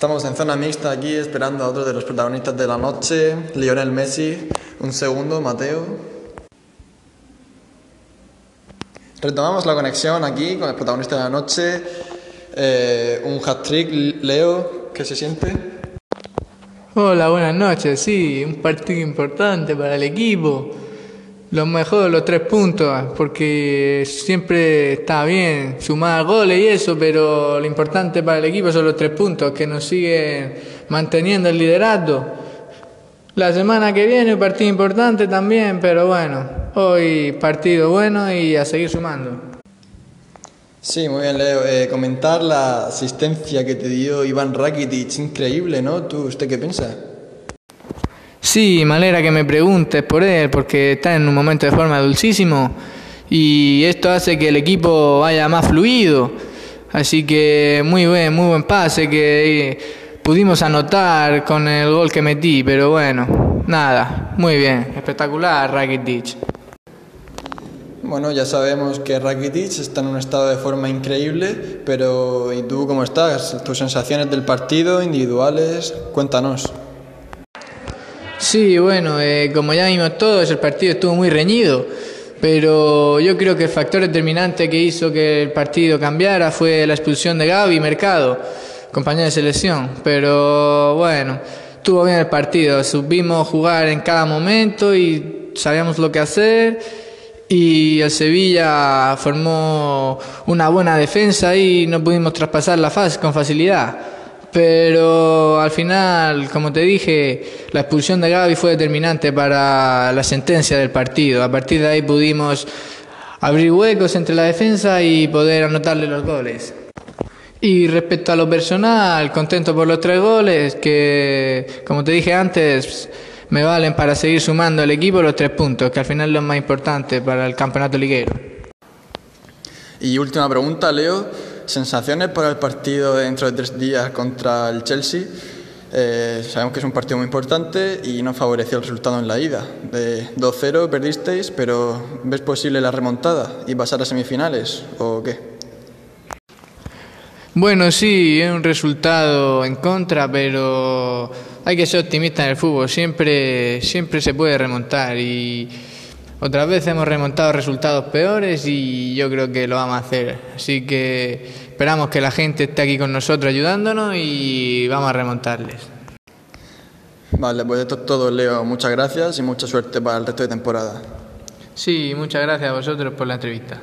Estamos en zona mixta aquí esperando a otro de los protagonistas de la noche, Lionel Messi. Un segundo, Mateo. Retomamos la conexión aquí con el protagonista de la noche. Eh, un hat-trick, Leo, ¿qué se siente? Hola, buenas noches. Sí, un partido importante para el equipo. Lo mejor, los tres puntos, porque siempre está bien sumar goles y eso, pero lo importante para el equipo son los tres puntos, que nos siguen manteniendo el liderato. La semana que viene partido importante también, pero bueno, hoy partido bueno y a seguir sumando. Sí, muy bien, Leo. Eh, comentar la asistencia que te dio Iván Rakitic, increíble, ¿no? ¿Tú, ¿Usted qué piensa? Sí, me alegra que me preguntes por él, porque está en un momento de forma dulcísimo y esto hace que el equipo vaya más fluido. Así que muy buen, muy buen pase que pudimos anotar con el gol que metí, pero bueno, nada, muy bien, espectacular Rakitic. Bueno, ya sabemos que Rakitic está en un estado de forma increíble, pero ¿y tú cómo estás? ¿Tus sensaciones del partido, individuales? Cuéntanos. Sí, bueno, eh, como ya vimos todos, el partido estuvo muy reñido, pero yo creo que el factor determinante que hizo que el partido cambiara fue la expulsión de Gaby Mercado, compañero de selección. Pero bueno, estuvo bien el partido, supimos jugar en cada momento y sabíamos lo que hacer. Y el Sevilla formó una buena defensa y no pudimos traspasar la fase con facilidad. Pero al final, como te dije, la expulsión de Gaby fue determinante para la sentencia del partido. A partir de ahí pudimos abrir huecos entre la defensa y poder anotarle los goles. Y respecto a lo personal, contento por los tres goles, que como te dije antes, me valen para seguir sumando al equipo los tres puntos, que al final es lo más importante para el campeonato liguero. Y última pregunta, Leo. ¿Sensaciones para el partido dentro de tres días contra el Chelsea? Eh, sabemos que es un partido muy importante y no favoreció el resultado en la ida. De 2-0 perdisteis, pero ¿ves posible la remontada y pasar a semifinales o qué? Bueno, sí, es un resultado en contra, pero hay que ser optimista en el fútbol. Siempre, siempre se puede remontar y otras veces hemos remontado resultados peores y yo creo que lo vamos a hacer. Así que esperamos que la gente esté aquí con nosotros ayudándonos y vamos a remontarles. Vale, pues esto es todo, Leo. Muchas gracias y mucha suerte para el resto de temporada. Sí, muchas gracias a vosotros por la entrevista.